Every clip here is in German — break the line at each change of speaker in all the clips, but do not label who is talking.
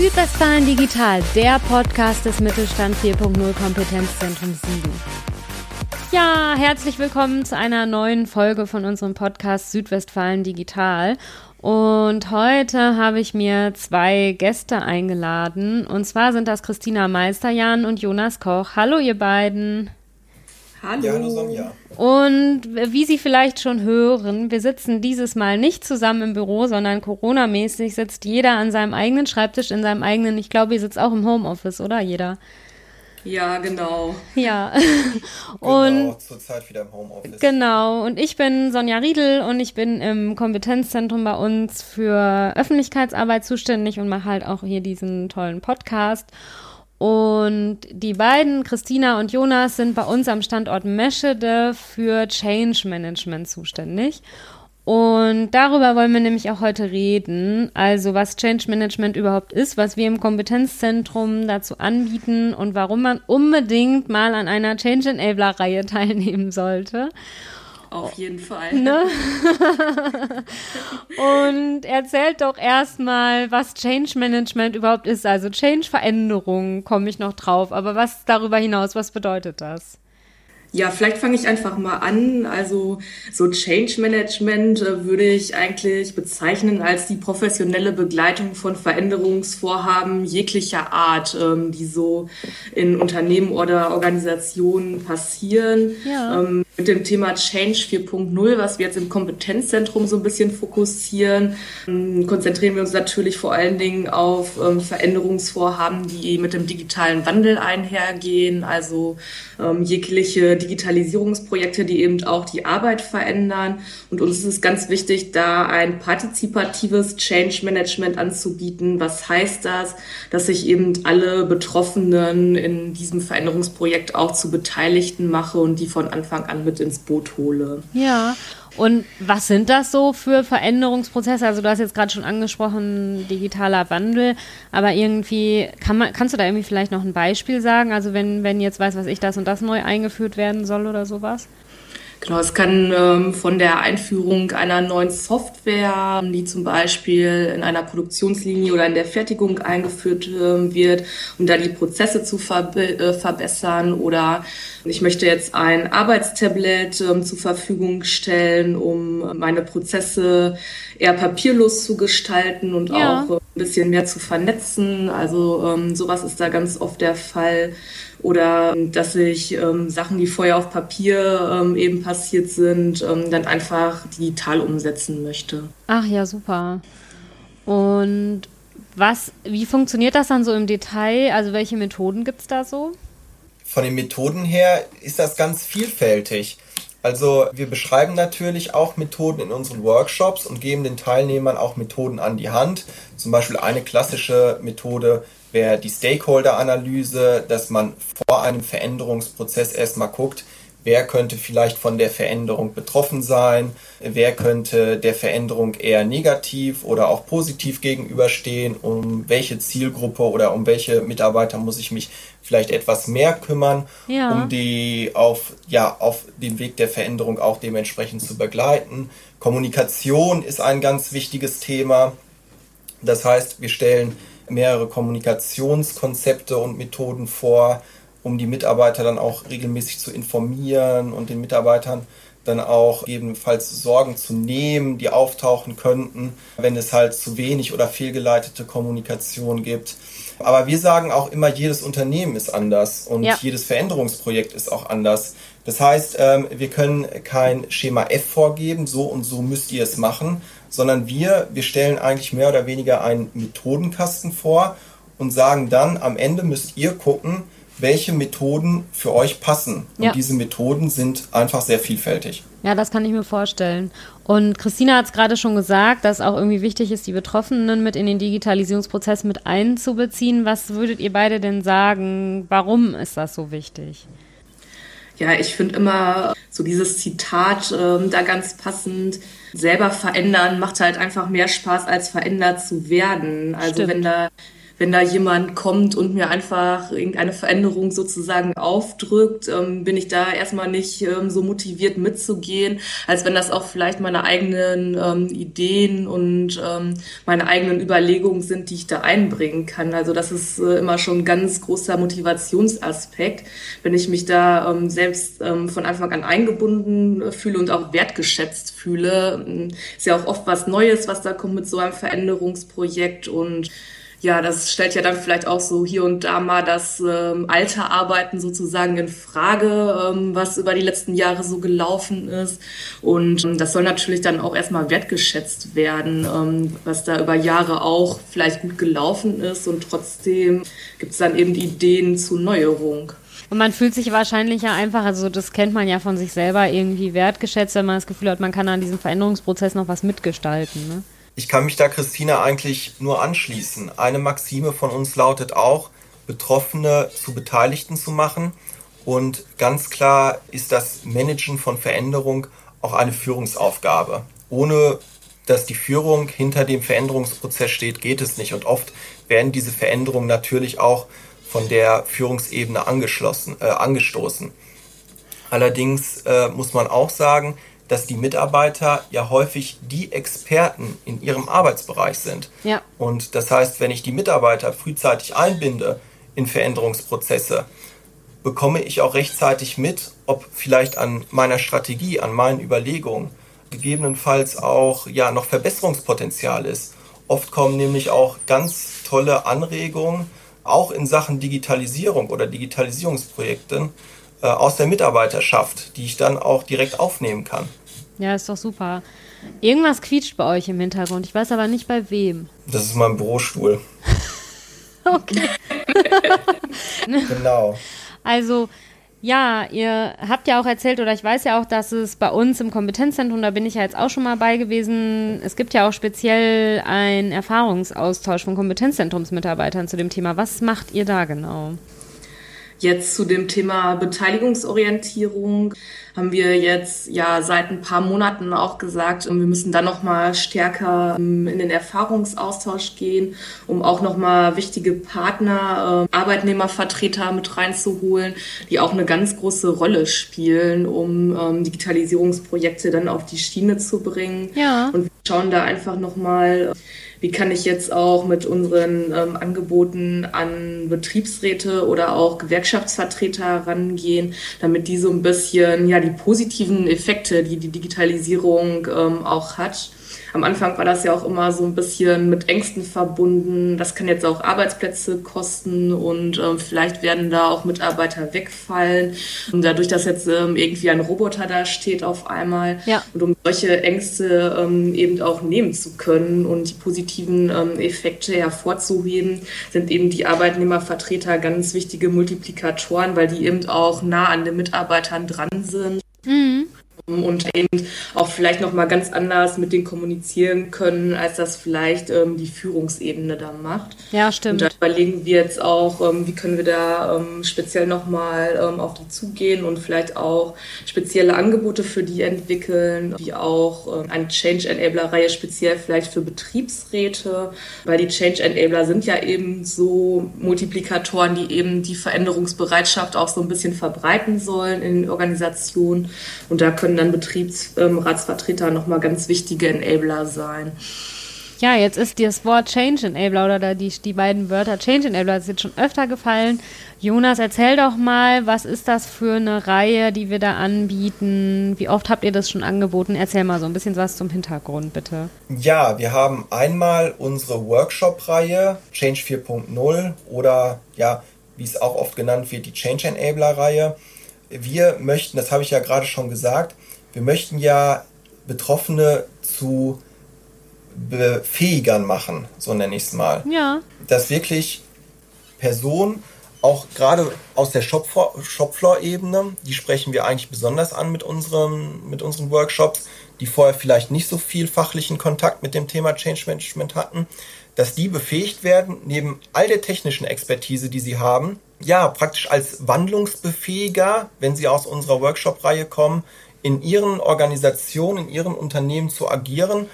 Südwestfalen Digital, der Podcast des Mittelstand 4.0 Kompetenzzentrum Siegen. Ja, herzlich willkommen zu einer neuen Folge von unserem Podcast Südwestfalen Digital. Und heute habe ich mir zwei Gäste eingeladen. Und zwar sind das Christina Meisterjan und Jonas Koch. Hallo, ihr beiden.
Hallo. Ja, hallo Sonja.
Und wie Sie vielleicht schon hören, wir sitzen dieses Mal nicht zusammen im Büro, sondern Corona-mäßig sitzt jeder an seinem eigenen Schreibtisch, in seinem eigenen, ich glaube, ihr sitzt auch im Homeoffice, oder? Jeder.
Ja, genau.
Ja.
Genau, und genau, zurzeit wieder im Homeoffice.
Genau. Und ich bin Sonja Riedel und ich bin im Kompetenzzentrum bei uns für Öffentlichkeitsarbeit zuständig und mache halt auch hier diesen tollen Podcast. Und die beiden, Christina und Jonas, sind bei uns am Standort Meschede für Change Management zuständig. Und darüber wollen wir nämlich auch heute reden. Also was Change Management überhaupt ist, was wir im Kompetenzzentrum dazu anbieten und warum man unbedingt mal an einer Change Enabler Reihe teilnehmen sollte.
Auf jeden Fall.
Ne? und erzählt doch erstmal, was Change Management überhaupt ist. Also Change Veränderung komme ich noch drauf. Aber was darüber hinaus, was bedeutet das?
Ja, vielleicht fange ich einfach mal an. Also so Change Management äh, würde ich eigentlich bezeichnen als die professionelle Begleitung von Veränderungsvorhaben jeglicher Art, ähm, die so in Unternehmen oder Organisationen passieren. Ja. Ähm, mit dem Thema Change 4.0, was wir jetzt im Kompetenzzentrum so ein bisschen fokussieren, ähm, konzentrieren wir uns natürlich vor allen Dingen auf ähm, Veränderungsvorhaben, die mit dem digitalen Wandel einhergehen, also ähm, jegliche Digitalisierungsprojekte, die eben auch die Arbeit verändern. Und uns ist es ganz wichtig, da ein partizipatives Change Management anzubieten. Was heißt das? Dass sich eben alle Betroffenen in diesem Veränderungsprojekt auch zu Beteiligten mache und die von Anfang an mit ins Boot hole.
Ja. Und was sind das so für Veränderungsprozesse? Also du hast jetzt gerade schon angesprochen, digitaler Wandel, aber irgendwie, kann man, kannst du da irgendwie vielleicht noch ein Beispiel sagen? Also wenn, wenn jetzt weiß, was ich, das und das neu eingeführt werden soll oder sowas?
Genau, es kann ähm, von der Einführung einer neuen Software, die zum Beispiel in einer Produktionslinie oder in der Fertigung eingeführt äh, wird, um da die Prozesse zu ver äh, verbessern. Oder ich möchte jetzt ein Arbeitstablet ähm, zur Verfügung stellen, um meine Prozesse eher papierlos zu gestalten und ja. auch äh, ein bisschen mehr zu vernetzen. Also ähm, sowas ist da ganz oft der Fall oder ähm, dass ich ähm, Sachen, die vorher auf Papier ähm, eben passiert sind, ähm, dann einfach digital umsetzen möchte.
Ach ja, super. Und was, wie funktioniert das dann so im Detail? Also welche Methoden gibt es da so?
Von den Methoden her ist das ganz vielfältig. Also wir beschreiben natürlich auch Methoden in unseren Workshops und geben den Teilnehmern auch Methoden an die Hand. Zum Beispiel eine klassische Methode wäre die Stakeholder-Analyse, dass man vor einem Veränderungsprozess erstmal guckt, wer könnte vielleicht von der Veränderung betroffen sein, wer könnte der Veränderung eher negativ oder auch positiv gegenüberstehen, um welche Zielgruppe oder um welche Mitarbeiter muss ich mich vielleicht etwas mehr kümmern, ja. um die auf, ja, auf dem Weg der Veränderung auch dementsprechend zu begleiten. Kommunikation ist ein ganz wichtiges Thema. Das heißt, wir stellen mehrere Kommunikationskonzepte und Methoden vor, um die Mitarbeiter dann auch regelmäßig zu informieren und den Mitarbeitern dann auch gegebenenfalls Sorgen zu nehmen, die auftauchen könnten, wenn es halt zu wenig oder fehlgeleitete Kommunikation gibt. Aber wir sagen auch immer, jedes Unternehmen ist anders und ja. jedes Veränderungsprojekt ist auch anders. Das heißt, ähm, wir können kein Schema F vorgeben, so und so müsst ihr es machen, sondern wir, wir stellen eigentlich mehr oder weniger einen Methodenkasten vor und sagen dann, am Ende müsst ihr gucken, welche Methoden für euch passen. Und ja. diese Methoden sind einfach sehr vielfältig.
Ja, das kann ich mir vorstellen. Und Christina hat es gerade schon gesagt, dass auch irgendwie wichtig ist, die Betroffenen mit in den Digitalisierungsprozess mit einzubeziehen. Was würdet ihr beide denn sagen? Warum ist das so wichtig?
Ja, ich finde immer so dieses Zitat äh, da ganz passend. Selber verändern macht halt einfach mehr Spaß, als verändert zu werden. Also Stimmt. wenn da wenn da jemand kommt und mir einfach irgendeine Veränderung sozusagen aufdrückt, ähm, bin ich da erstmal nicht ähm, so motiviert mitzugehen, als wenn das auch vielleicht meine eigenen ähm, Ideen und ähm, meine eigenen Überlegungen sind, die ich da einbringen kann. Also das ist äh, immer schon ein ganz großer Motivationsaspekt, wenn ich mich da ähm, selbst ähm, von Anfang an eingebunden fühle und auch wertgeschätzt fühle. Ist ja auch oft was Neues, was da kommt mit so einem Veränderungsprojekt und ja, das stellt ja dann vielleicht auch so hier und da mal das ähm, alte Arbeiten sozusagen in Frage, ähm, was über die letzten Jahre so gelaufen ist. Und ähm, das soll natürlich dann auch erstmal wertgeschätzt werden, ähm, was da über Jahre auch vielleicht gut gelaufen ist. Und trotzdem gibt es dann eben die Ideen zu Neuerung.
Und man fühlt sich wahrscheinlich ja einfach, also das kennt man ja von sich selber, irgendwie wertgeschätzt, wenn man das Gefühl hat, man kann an diesem Veränderungsprozess noch was mitgestalten. Ne?
Ich kann mich da Christina eigentlich nur anschließen. Eine Maxime von uns lautet auch, Betroffene zu Beteiligten zu machen. Und ganz klar ist das Managen von Veränderung auch eine Führungsaufgabe. Ohne dass die Führung hinter dem Veränderungsprozess steht, geht es nicht. Und oft werden diese Veränderungen natürlich auch von der Führungsebene angeschlossen, äh, angestoßen. Allerdings äh, muss man auch sagen, dass die Mitarbeiter ja häufig die Experten in ihrem Arbeitsbereich sind.
Ja.
Und das heißt, wenn ich die Mitarbeiter frühzeitig einbinde in Veränderungsprozesse, bekomme ich auch rechtzeitig mit, ob vielleicht an meiner Strategie, an meinen Überlegungen gegebenenfalls auch ja noch Verbesserungspotenzial ist. Oft kommen nämlich auch ganz tolle Anregungen, auch in Sachen Digitalisierung oder Digitalisierungsprojekten äh, aus der Mitarbeiterschaft, die ich dann auch direkt aufnehmen kann.
Ja, ist doch super. Irgendwas quietscht bei euch im Hintergrund. Ich weiß aber nicht bei wem.
Das ist mein Bürostuhl.
okay.
genau.
Also, ja, ihr habt ja auch erzählt, oder ich weiß ja auch, dass es bei uns im Kompetenzzentrum, da bin ich ja jetzt auch schon mal bei gewesen, es gibt ja auch speziell einen Erfahrungsaustausch von Kompetenzzentrumsmitarbeitern zu dem Thema. Was macht ihr da genau?
Jetzt zu dem Thema Beteiligungsorientierung haben wir jetzt ja seit ein paar Monaten auch gesagt, wir müssen dann noch mal stärker ähm, in den Erfahrungsaustausch gehen, um auch noch mal wichtige Partner, ähm, Arbeitnehmervertreter mit reinzuholen, die auch eine ganz große Rolle spielen, um ähm, Digitalisierungsprojekte dann auf die Schiene zu bringen.
Ja.
Und wir schauen da einfach noch mal wie kann ich jetzt auch mit unseren ähm, Angeboten an Betriebsräte oder auch Gewerkschaftsvertreter rangehen, damit die so ein bisschen ja die positiven Effekte, die die Digitalisierung ähm, auch hat, am Anfang war das ja auch immer so ein bisschen mit Ängsten verbunden. Das kann jetzt auch Arbeitsplätze kosten und ähm, vielleicht werden da auch Mitarbeiter wegfallen. Und dadurch, dass jetzt ähm, irgendwie ein Roboter da steht auf einmal
ja.
und um solche Ängste ähm, eben auch nehmen zu können und die positiven ähm, Effekte hervorzuheben, sind eben die Arbeitnehmervertreter ganz wichtige Multiplikatoren, weil die eben auch nah an den Mitarbeitern dran sind. Und eben auch vielleicht noch mal ganz anders mit denen kommunizieren können, als das vielleicht ähm, die Führungsebene da macht.
Ja, stimmt.
Und da überlegen wir jetzt auch, ähm, wie können wir da ähm, speziell noch mal ähm, auf die zugehen und vielleicht auch spezielle Angebote für die entwickeln, wie auch ähm, eine Change Enabler Reihe speziell vielleicht für Betriebsräte, weil die Change Enabler sind ja eben so Multiplikatoren, die eben die Veränderungsbereitschaft auch so ein bisschen verbreiten sollen in Organisationen und da können dann Betriebsratsvertreter ähm, nochmal ganz wichtige Enabler sein.
Ja, jetzt ist das Wort Change Enabler oder die, die beiden Wörter Change Enabler das ist jetzt schon öfter gefallen. Jonas, erzähl doch mal, was ist das für eine Reihe, die wir da anbieten? Wie oft habt ihr das schon angeboten? Erzähl mal so ein bisschen was zum Hintergrund, bitte.
Ja, wir haben einmal unsere Workshop-Reihe Change 4.0 oder ja, wie es auch oft genannt wird, die Change Enabler-Reihe wir möchten, das habe ich ja gerade schon gesagt, wir möchten ja Betroffene zu Befähigern machen, so nenne ich es mal.
Ja.
Dass wirklich Personen, auch gerade aus der Shopfloor-Ebene, die sprechen wir eigentlich besonders an mit unseren, mit unseren Workshops, die vorher vielleicht nicht so viel fachlichen Kontakt mit dem Thema Change Management hatten, dass die befähigt werden, neben all der technischen Expertise, die sie haben, ja, praktisch als Wandlungsbefähiger, wenn sie aus unserer Workshop-Reihe kommen, in ihren Organisationen, in ihren Unternehmen zu agieren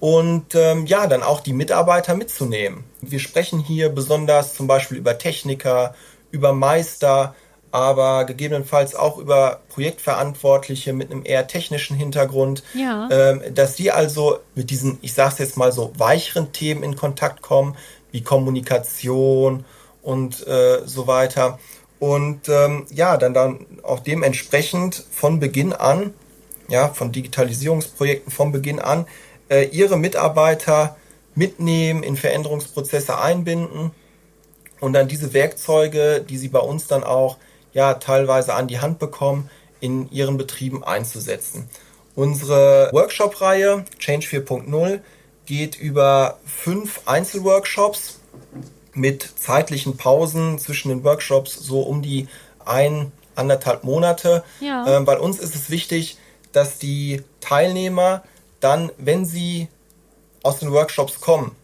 und ähm, ja, dann auch die Mitarbeiter mitzunehmen. Wir sprechen hier besonders zum Beispiel über Techniker, über Meister, aber gegebenenfalls auch über Projektverantwortliche mit einem eher technischen Hintergrund, ja. ähm, dass die also mit diesen, ich sage es jetzt mal so, weicheren Themen in Kontakt kommen, wie Kommunikation und äh, so weiter. Und ähm, ja, dann dann auch dementsprechend von Beginn an, ja, von Digitalisierungsprojekten von Beginn an, äh, ihre Mitarbeiter mitnehmen, in Veränderungsprozesse einbinden und dann diese Werkzeuge, die sie bei uns dann auch ja teilweise an die Hand bekommen, in ihren Betrieben einzusetzen. Unsere Workshop-Reihe Change 4.0 geht über fünf Einzelworkshops mit zeitlichen Pausen zwischen den Workshops so um die ein, anderthalb Monate. Ja. Ähm, bei uns ist es wichtig, dass die Teilnehmer dann, wenn sie aus den Workshops kommen,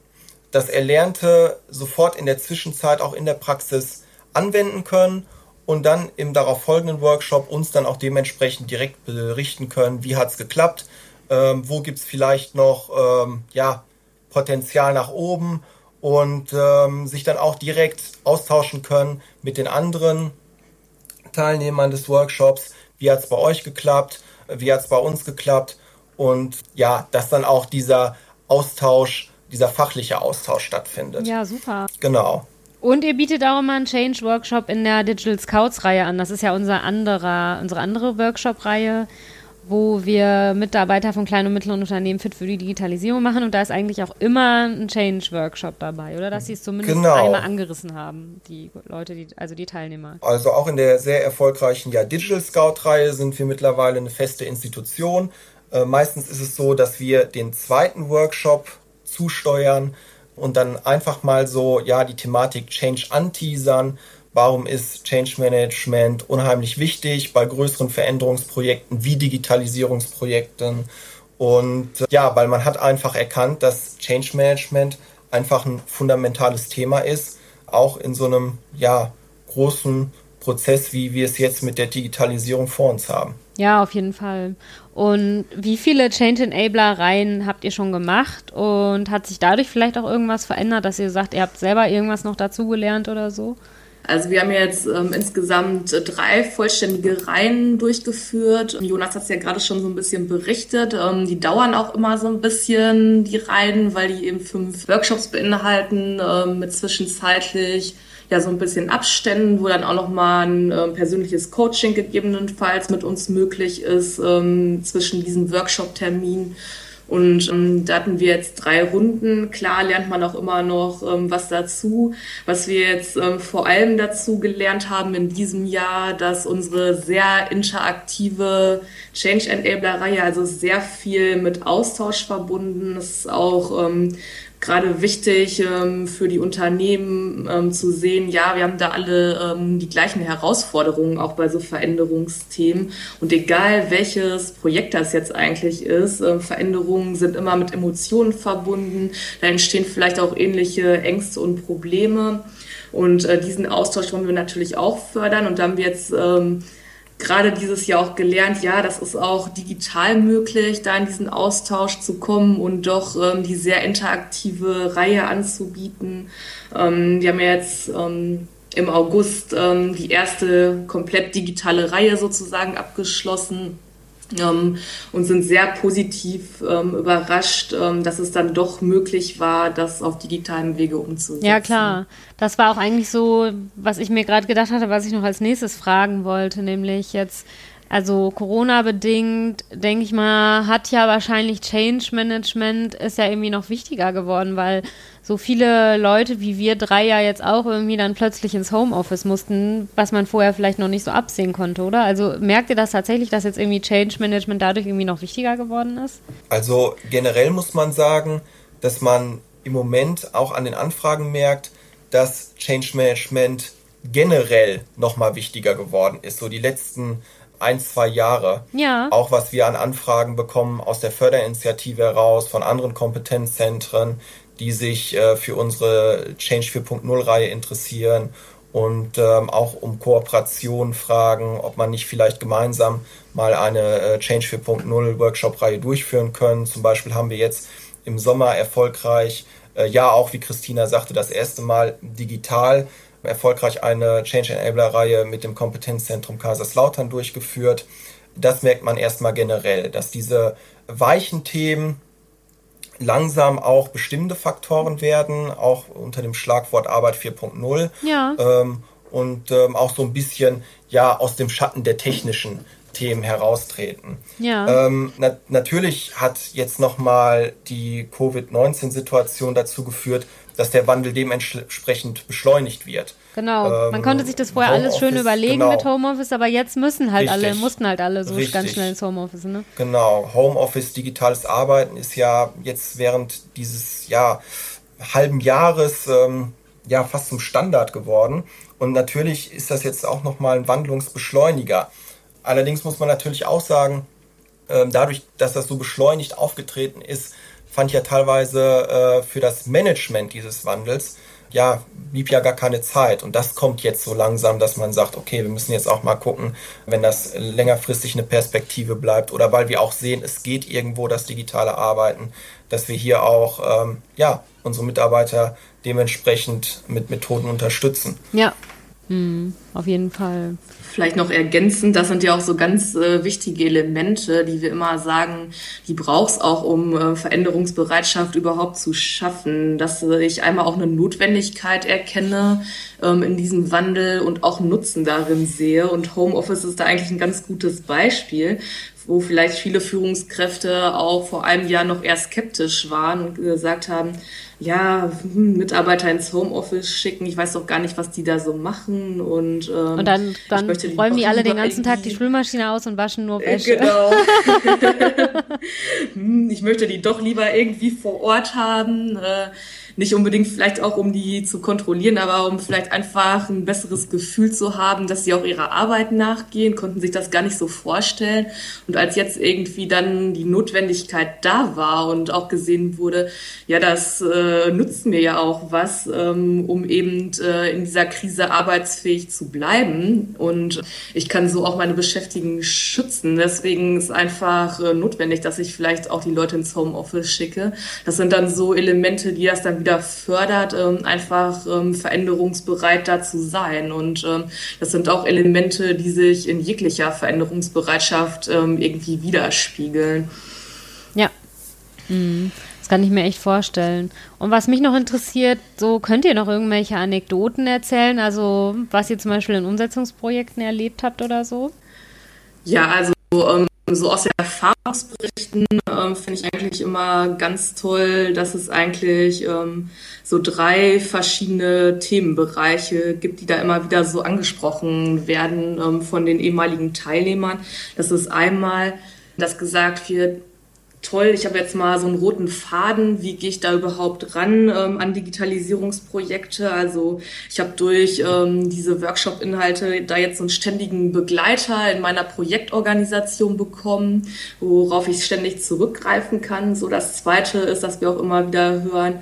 das Erlernte sofort in der Zwischenzeit auch in der Praxis anwenden können und dann im darauf folgenden Workshop uns dann auch dementsprechend direkt berichten können, wie hat es geklappt, ähm, wo gibt es vielleicht noch ähm, ja, Potenzial nach oben und ähm, sich dann auch direkt austauschen können mit den anderen Teilnehmern des Workshops, wie hat es bei euch geklappt, wie hat es bei uns geklappt und ja, dass dann auch dieser Austausch, dieser fachliche Austausch stattfindet.
Ja, super.
Genau.
Und ihr bietet auch immer einen Change Workshop in der Digital Scouts Reihe an. Das ist ja unser anderer, unsere andere Workshop-Reihe, wo wir Mitarbeiter von kleinen und mittleren Unternehmen fit für die Digitalisierung machen. Und da ist eigentlich auch immer ein Change Workshop dabei, oder? Dass sie es zumindest genau. einmal angerissen haben, die Leute, die, also die Teilnehmer.
Also auch in der sehr erfolgreichen ja, Digital Scout-Reihe sind wir mittlerweile eine feste Institution. Äh, meistens ist es so, dass wir den zweiten Workshop zusteuern und dann einfach mal so, ja, die Thematik Change anteasern. Warum ist Change Management unheimlich wichtig bei größeren Veränderungsprojekten wie Digitalisierungsprojekten? Und äh, ja, weil man hat einfach erkannt, dass Change Management einfach ein fundamentales Thema ist, auch in so einem, ja, großen Prozess, wie wir es jetzt mit der Digitalisierung vor uns haben.
Ja, auf jeden Fall. Und wie viele Change Enabler-Reihen habt ihr schon gemacht? Und hat sich dadurch vielleicht auch irgendwas verändert, dass ihr sagt, ihr habt selber irgendwas noch dazugelernt oder so?
Also wir haben jetzt ähm, insgesamt drei vollständige Reihen durchgeführt. Jonas hat es ja gerade schon so ein bisschen berichtet. Ähm, die dauern auch immer so ein bisschen, die Reihen, weil die eben fünf Workshops beinhalten, ähm, mit zwischenzeitlich ja so ein bisschen Abständen, wo dann auch nochmal ein äh, persönliches Coaching gegebenenfalls mit uns möglich ist ähm, zwischen diesen Workshop-Terminen. Und ähm, da hatten wir jetzt drei Runden. Klar lernt man auch immer noch ähm, was dazu. Was wir jetzt ähm, vor allem dazu gelernt haben in diesem Jahr, dass unsere sehr interaktive Change Enabler-Reihe, also sehr viel mit Austausch verbunden ist, auch ähm, gerade wichtig ähm, für die Unternehmen ähm, zu sehen, ja, wir haben da alle ähm, die gleichen Herausforderungen auch bei so Veränderungsthemen. Und egal welches Projekt das jetzt eigentlich ist, äh, Veränderungen sind immer mit Emotionen verbunden. Da entstehen vielleicht auch ähnliche Ängste und Probleme. Und äh, diesen Austausch wollen wir natürlich auch fördern. Und da haben wir jetzt ähm, gerade dieses Jahr auch gelernt, ja, das ist auch digital möglich, da in diesen Austausch zu kommen und doch ähm, die sehr interaktive Reihe anzubieten. Ähm, wir haben ja jetzt ähm, im August ähm, die erste komplett digitale Reihe sozusagen abgeschlossen ähm, und sind sehr positiv ähm, überrascht, ähm, dass es dann doch möglich war, das auf digitalen Wege umzusetzen.
Ja, klar. Das war auch eigentlich so, was ich mir gerade gedacht hatte, was ich noch als nächstes fragen wollte, nämlich jetzt also Corona-bedingt, denke ich mal, hat ja wahrscheinlich Change Management ist ja irgendwie noch wichtiger geworden, weil so viele Leute wie wir drei ja jetzt auch irgendwie dann plötzlich ins Homeoffice mussten, was man vorher vielleicht noch nicht so absehen konnte, oder? Also merkt ihr das tatsächlich, dass jetzt irgendwie Change Management dadurch irgendwie noch wichtiger geworden ist?
Also generell muss man sagen, dass man im Moment auch an den Anfragen merkt, dass Change Management generell nochmal wichtiger geworden ist. So die letzten ein, zwei Jahre.
Ja.
Auch was wir an Anfragen bekommen aus der Förderinitiative heraus, von anderen Kompetenzzentren, die sich äh, für unsere Change 4.0 Reihe interessieren und ähm, auch um Kooperation fragen, ob man nicht vielleicht gemeinsam mal eine äh, Change 4.0 Workshop-Reihe durchführen können. Zum Beispiel haben wir jetzt im Sommer erfolgreich, äh, ja auch wie Christina sagte, das erste Mal digital erfolgreich eine Change Enabler Reihe mit dem Kompetenzzentrum Kaiserslautern durchgeführt. Das merkt man erstmal generell, dass diese weichen Themen langsam auch bestimmende Faktoren werden, auch unter dem Schlagwort Arbeit 4.0.
Ja.
Ähm, und ähm, auch so ein bisschen ja aus dem Schatten der technischen Themen heraustreten.
Ja.
Ähm, na natürlich hat jetzt nochmal die Covid-19-Situation dazu geführt, dass der Wandel dementsprechend beschleunigt wird.
Genau. Man ähm, konnte sich das vorher alles schön überlegen genau. mit Homeoffice, aber jetzt müssen halt Richtig. alle, mussten halt alle so Richtig. ganz schnell ins Homeoffice, ne?
Genau. Homeoffice, digitales Arbeiten ist ja jetzt während dieses ja, halben Jahres ähm, ja fast zum Standard geworden. Und natürlich ist das jetzt auch nochmal ein Wandlungsbeschleuniger. Allerdings muss man natürlich auch sagen, ähm, dadurch, dass das so beschleunigt aufgetreten ist, fand ja teilweise äh, für das Management dieses Wandels ja, blieb ja gar keine Zeit. Und das kommt jetzt so langsam, dass man sagt, okay, wir müssen jetzt auch mal gucken, wenn das längerfristig eine Perspektive bleibt oder weil wir auch sehen, es geht irgendwo das digitale Arbeiten, dass wir hier auch, ähm, ja, unsere Mitarbeiter dementsprechend mit Methoden unterstützen.
Ja, hm, auf jeden Fall.
Vielleicht noch ergänzend, das sind ja auch so ganz äh, wichtige Elemente, die wir immer sagen, die brauchst auch, um äh, Veränderungsbereitschaft überhaupt zu schaffen. Dass äh, ich einmal auch eine Notwendigkeit erkenne ähm, in diesem Wandel und auch Nutzen darin sehe. Und Homeoffice ist da eigentlich ein ganz gutes Beispiel, wo vielleicht viele Führungskräfte auch vor einem Jahr noch eher skeptisch waren und gesagt haben, ja, hm, Mitarbeiter ins Homeoffice schicken, ich weiß doch gar nicht, was die da so machen und, ähm,
und dann, dann räumen die alle den ganzen Tag die Spülmaschine aus und waschen nur Wäsche.
Äh, genau. Hm, ich möchte die doch lieber irgendwie vor Ort haben. Äh, nicht unbedingt vielleicht auch, um die zu kontrollieren, aber um vielleicht einfach ein besseres Gefühl zu haben, dass sie auch ihrer Arbeit nachgehen, konnten sich das gar nicht so vorstellen. Und als jetzt irgendwie dann die Notwendigkeit da war und auch gesehen wurde, ja, das äh, nutzt mir ja auch was, ähm, um eben äh, in dieser Krise arbeitsfähig zu bleiben. Und ich kann so auch meine Beschäftigten schützen. Deswegen ist einfach äh, notwendig, dass ich vielleicht auch die Leute ins Homeoffice schicke. Das sind dann so Elemente, die das dann wieder fördert, ähm, einfach ähm, veränderungsbereit da zu sein. Und ähm, das sind auch Elemente, die sich in jeglicher Veränderungsbereitschaft irgendwie widerspiegeln.
Ja. Mhm. Das kann ich mir echt vorstellen. Und was mich noch interessiert, so könnt ihr noch irgendwelche Anekdoten erzählen, also was ihr zum Beispiel in Umsetzungsprojekten erlebt habt oder so?
Ja, also ähm, so aus den Erfahrungsberichten ähm, finde ich eigentlich immer ganz toll, dass es eigentlich ähm, so drei verschiedene Themenbereiche gibt, die da immer wieder so angesprochen werden ähm, von den ehemaligen Teilnehmern. Das ist einmal, dass gesagt wird, toll, ich habe jetzt mal so einen roten Faden, wie gehe ich da überhaupt ran ähm, an Digitalisierungsprojekte? Also ich habe durch ähm, diese Workshop-Inhalte da jetzt so einen ständigen Begleiter in meiner Projektorganisation bekommen, worauf ich ständig zurückgreifen kann. So das Zweite ist, dass wir auch immer wieder hören,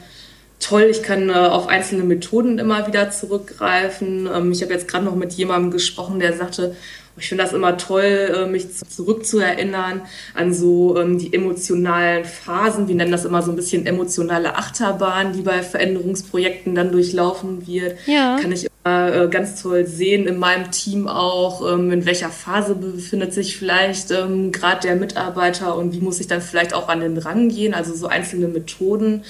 toll, ich kann äh, auf einzelne Methoden immer wieder zurückgreifen. Ähm, ich habe jetzt gerade noch mit jemandem gesprochen, der sagte, ich finde das immer toll, äh, mich zurückzuerinnern an so ähm, die emotionalen Phasen. Wir nennen das immer so ein bisschen emotionale Achterbahn, die bei Veränderungsprojekten dann durchlaufen wird.
Ja.
Kann ich äh, ganz toll sehen in meinem Team auch, ähm, in welcher Phase befindet sich vielleicht ähm, gerade der Mitarbeiter und wie muss ich dann vielleicht auch an den Rang gehen, also so einzelne Methoden.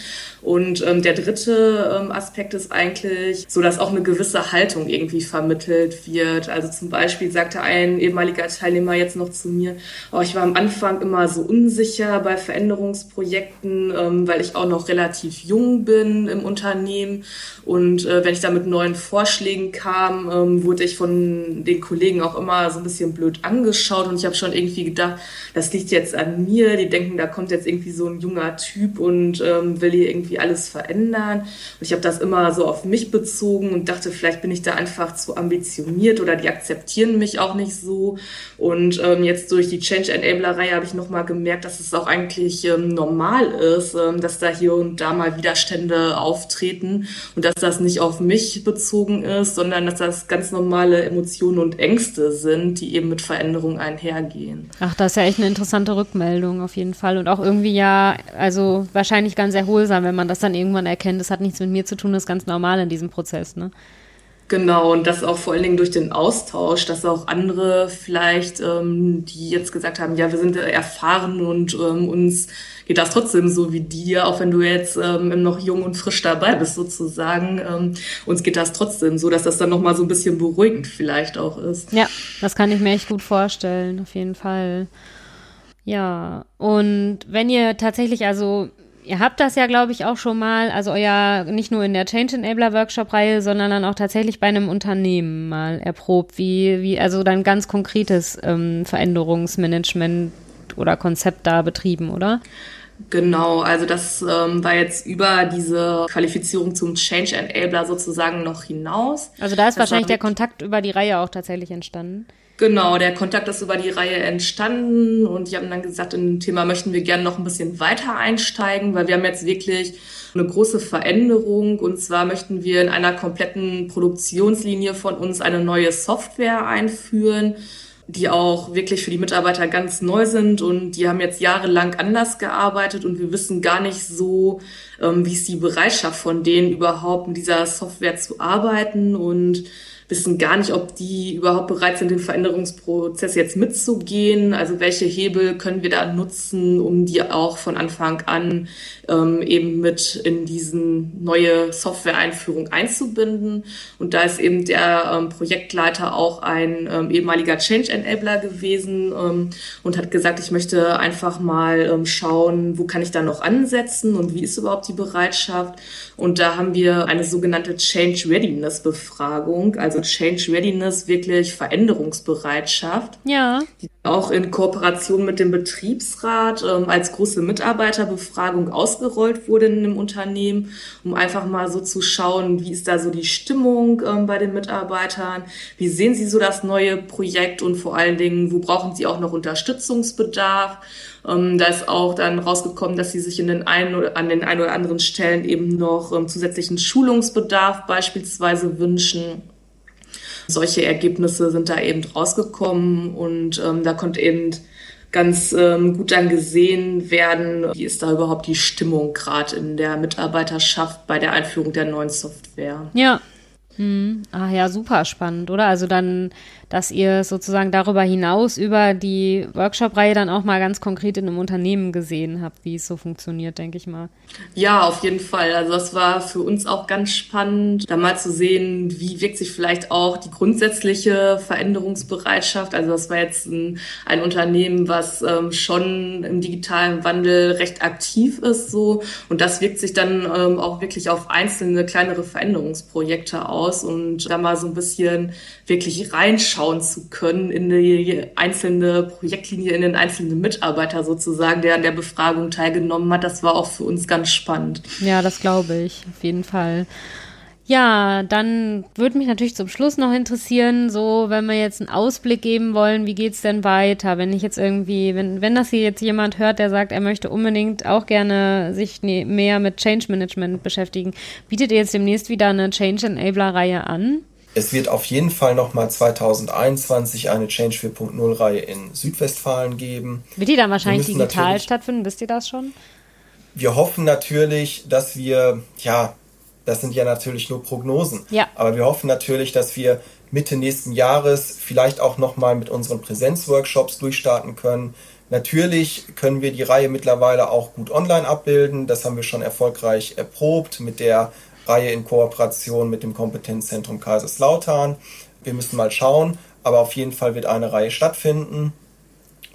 Und der dritte Aspekt ist eigentlich so, dass auch eine gewisse Haltung irgendwie vermittelt wird. Also zum Beispiel sagte ein ehemaliger Teilnehmer jetzt noch zu mir, oh, ich war am Anfang immer so unsicher bei Veränderungsprojekten, ähm, weil ich auch noch relativ jung bin im Unternehmen. Und äh, wenn ich da mit neuen Vorschlägen Vorschlägen kam, ähm, wurde ich von den Kollegen auch immer so ein bisschen blöd angeschaut und ich habe schon irgendwie gedacht, das liegt jetzt an mir. Die denken, da kommt jetzt irgendwie so ein junger Typ und ähm, will hier irgendwie alles verändern. Und ich habe das immer so auf mich bezogen und dachte, vielleicht bin ich da einfach zu ambitioniert oder die akzeptieren mich auch nicht nicht so. Und ähm, jetzt durch die Change Enabler-Reihe habe ich nochmal gemerkt, dass es auch eigentlich ähm, normal ist, ähm, dass da hier und da mal Widerstände auftreten und dass das nicht auf mich bezogen ist, sondern dass das ganz normale Emotionen und Ängste sind, die eben mit Veränderungen einhergehen.
Ach, das ist ja echt eine interessante Rückmeldung auf jeden Fall und auch irgendwie ja, also wahrscheinlich ganz erholsam, wenn man das dann irgendwann erkennt. Das hat nichts mit mir zu tun, das ist ganz normal in diesem Prozess, ne?
Genau, und das auch vor allen Dingen durch den Austausch, dass auch andere vielleicht, ähm, die jetzt gesagt haben, ja, wir sind erfahren und ähm, uns geht das trotzdem so wie dir, auch wenn du jetzt ähm, noch jung und frisch dabei bist sozusagen. Ähm, uns geht das trotzdem so, dass das dann nochmal so ein bisschen beruhigend vielleicht auch ist.
Ja, das kann ich mir echt gut vorstellen, auf jeden Fall. Ja, und wenn ihr tatsächlich also Ihr habt das ja, glaube ich, auch schon mal, also euer, nicht nur in der Change Enabler Workshop-Reihe, sondern dann auch tatsächlich bei einem Unternehmen mal erprobt, wie, wie also dann ganz konkretes ähm, Veränderungsmanagement oder Konzept da betrieben, oder?
Genau, also das ähm, war jetzt über diese Qualifizierung zum Change Enabler sozusagen noch hinaus.
Also da ist das wahrscheinlich der Kontakt über die Reihe auch tatsächlich entstanden.
Genau, der Kontakt ist über die Reihe entstanden und die haben dann gesagt, in dem Thema möchten wir gerne noch ein bisschen weiter einsteigen, weil wir haben jetzt wirklich eine große Veränderung. Und zwar möchten wir in einer kompletten Produktionslinie von uns eine neue Software einführen, die auch wirklich für die Mitarbeiter ganz neu sind. Und die haben jetzt jahrelang anders gearbeitet und wir wissen gar nicht so, ähm, wie ist die Bereitschaft von denen überhaupt mit dieser Software zu arbeiten. Und wissen gar nicht, ob die überhaupt bereit sind, den Veränderungsprozess jetzt mitzugehen. Also welche Hebel können wir da nutzen, um die auch von Anfang an ähm, eben mit in diesen neue Software-Einführung einzubinden. Und da ist eben der ähm, Projektleiter auch ein ähm, ehemaliger Change Enabler gewesen ähm, und hat gesagt, ich möchte einfach mal ähm, schauen, wo kann ich da noch ansetzen und wie ist überhaupt die Bereitschaft. Und da haben wir eine sogenannte Change Readiness Befragung, also Change Readiness wirklich Veränderungsbereitschaft.
Ja.
Die auch in Kooperation mit dem Betriebsrat ähm, als große Mitarbeiterbefragung ausgerollt wurde in einem Unternehmen, um einfach mal so zu schauen, wie ist da so die Stimmung ähm, bei den Mitarbeitern, wie sehen sie so das neue Projekt und vor allen Dingen, wo brauchen sie auch noch Unterstützungsbedarf. Ähm, da ist auch dann rausgekommen, dass sie sich in den einen oder, an den ein oder anderen Stellen eben noch ähm, zusätzlichen Schulungsbedarf beispielsweise wünschen. Solche Ergebnisse sind da eben rausgekommen und ähm, da konnte eben ganz ähm, gut dann gesehen werden, wie ist da überhaupt die Stimmung gerade in der Mitarbeiterschaft bei der Einführung der neuen Software.
Ja, hm. Ah ja, super spannend, oder? Also dann, dass ihr sozusagen darüber hinaus über die Workshop-Reihe dann auch mal ganz konkret in einem Unternehmen gesehen habt, wie es so funktioniert, denke ich mal.
Ja, auf jeden Fall. Also das war für uns auch ganz spannend, da mal zu sehen, wie wirkt sich vielleicht auch die grundsätzliche Veränderungsbereitschaft. Also das war jetzt ein, ein Unternehmen, was ähm, schon im digitalen Wandel recht aktiv ist, so. Und das wirkt sich dann ähm, auch wirklich auf einzelne kleinere Veränderungsprojekte aus aus und da mal so ein bisschen wirklich reinschauen zu können in die einzelne Projektlinie, in den einzelnen Mitarbeiter sozusagen, der an der Befragung teilgenommen hat. Das war auch für uns ganz spannend.
Ja, das glaube ich, auf jeden Fall. Ja, dann würde mich natürlich zum Schluss noch interessieren, so wenn wir jetzt einen Ausblick geben wollen, wie geht's denn weiter? Wenn ich jetzt irgendwie, wenn, wenn das hier jetzt jemand hört, der sagt, er möchte unbedingt auch gerne sich ne, mehr mit Change Management beschäftigen, bietet ihr jetzt demnächst wieder eine Change Enabler Reihe an?
Es wird auf jeden Fall nochmal 2021 eine Change 4.0 Reihe in Südwestfalen geben.
Wird die dann wahrscheinlich digital stattfinden? Wisst ihr das schon?
Wir hoffen natürlich, dass wir, ja, das sind ja natürlich nur Prognosen.
Ja.
Aber wir hoffen natürlich, dass wir Mitte nächsten Jahres vielleicht auch nochmal mit unseren Präsenzworkshops durchstarten können. Natürlich können wir die Reihe mittlerweile auch gut online abbilden. Das haben wir schon erfolgreich erprobt mit der Reihe in Kooperation mit dem Kompetenzzentrum Kaiserslautern. Wir müssen mal schauen, aber auf jeden Fall wird eine Reihe stattfinden.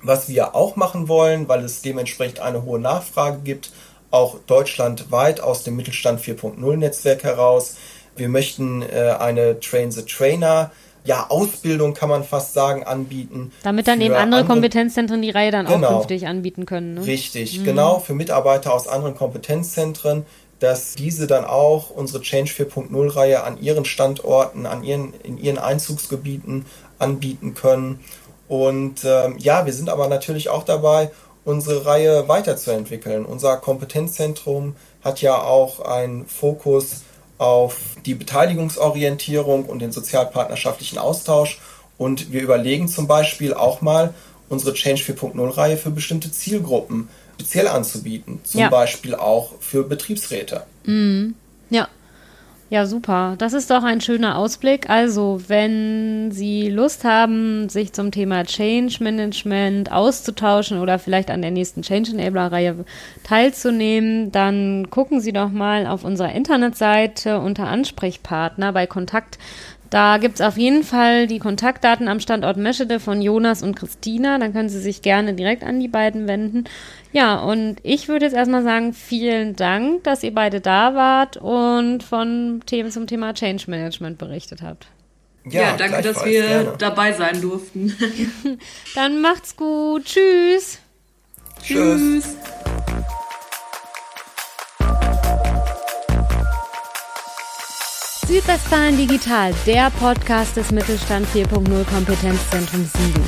Was wir auch machen wollen, weil es dementsprechend eine hohe Nachfrage gibt, auch deutschlandweit aus dem Mittelstand 4.0 Netzwerk heraus. Wir möchten äh, eine Train the Trainer ja, Ausbildung kann man fast sagen, anbieten.
Damit dann eben andere, andere, Kompetenzzentren die Reihe dann genau, auch künftig anbieten können. Ne?
Richtig, mhm. genau, für Mitarbeiter aus anderen Kompetenzzentren, dass diese dann auch unsere Change 4.0 Reihe an ihren Standorten, an ihren, in ihren Einzugsgebieten anbieten können. Und ähm, ja, wir sind aber natürlich auch dabei, unsere Reihe weiterzuentwickeln. Unser Kompetenzzentrum hat ja auch einen Fokus auf die Beteiligungsorientierung und den sozialpartnerschaftlichen Austausch. Und wir überlegen zum Beispiel auch mal, unsere Change 4.0 Reihe für bestimmte Zielgruppen speziell anzubieten. Zum ja. Beispiel auch für Betriebsräte.
Mhm. Ja. Ja, super. Das ist doch ein schöner Ausblick. Also, wenn Sie Lust haben, sich zum Thema Change Management auszutauschen oder vielleicht an der nächsten Change Enabler-Reihe teilzunehmen, dann gucken Sie doch mal auf unserer Internetseite unter Ansprechpartner bei Kontakt da gibt es auf jeden Fall die Kontaktdaten am Standort Meschede von Jonas und Christina. Dann können Sie sich gerne direkt an die beiden wenden. Ja, und ich würde jetzt erstmal sagen, vielen Dank, dass ihr beide da wart und von Themen zum Thema Change Management berichtet habt.
Ja, ja danke, dass wir gerne. dabei sein durften.
Dann macht's gut. Tschüss.
Tschüss. Tschüss.
Südwestfalen Digital, der Podcast des Mittelstand 4.0 Kompetenzzentrums Siegen.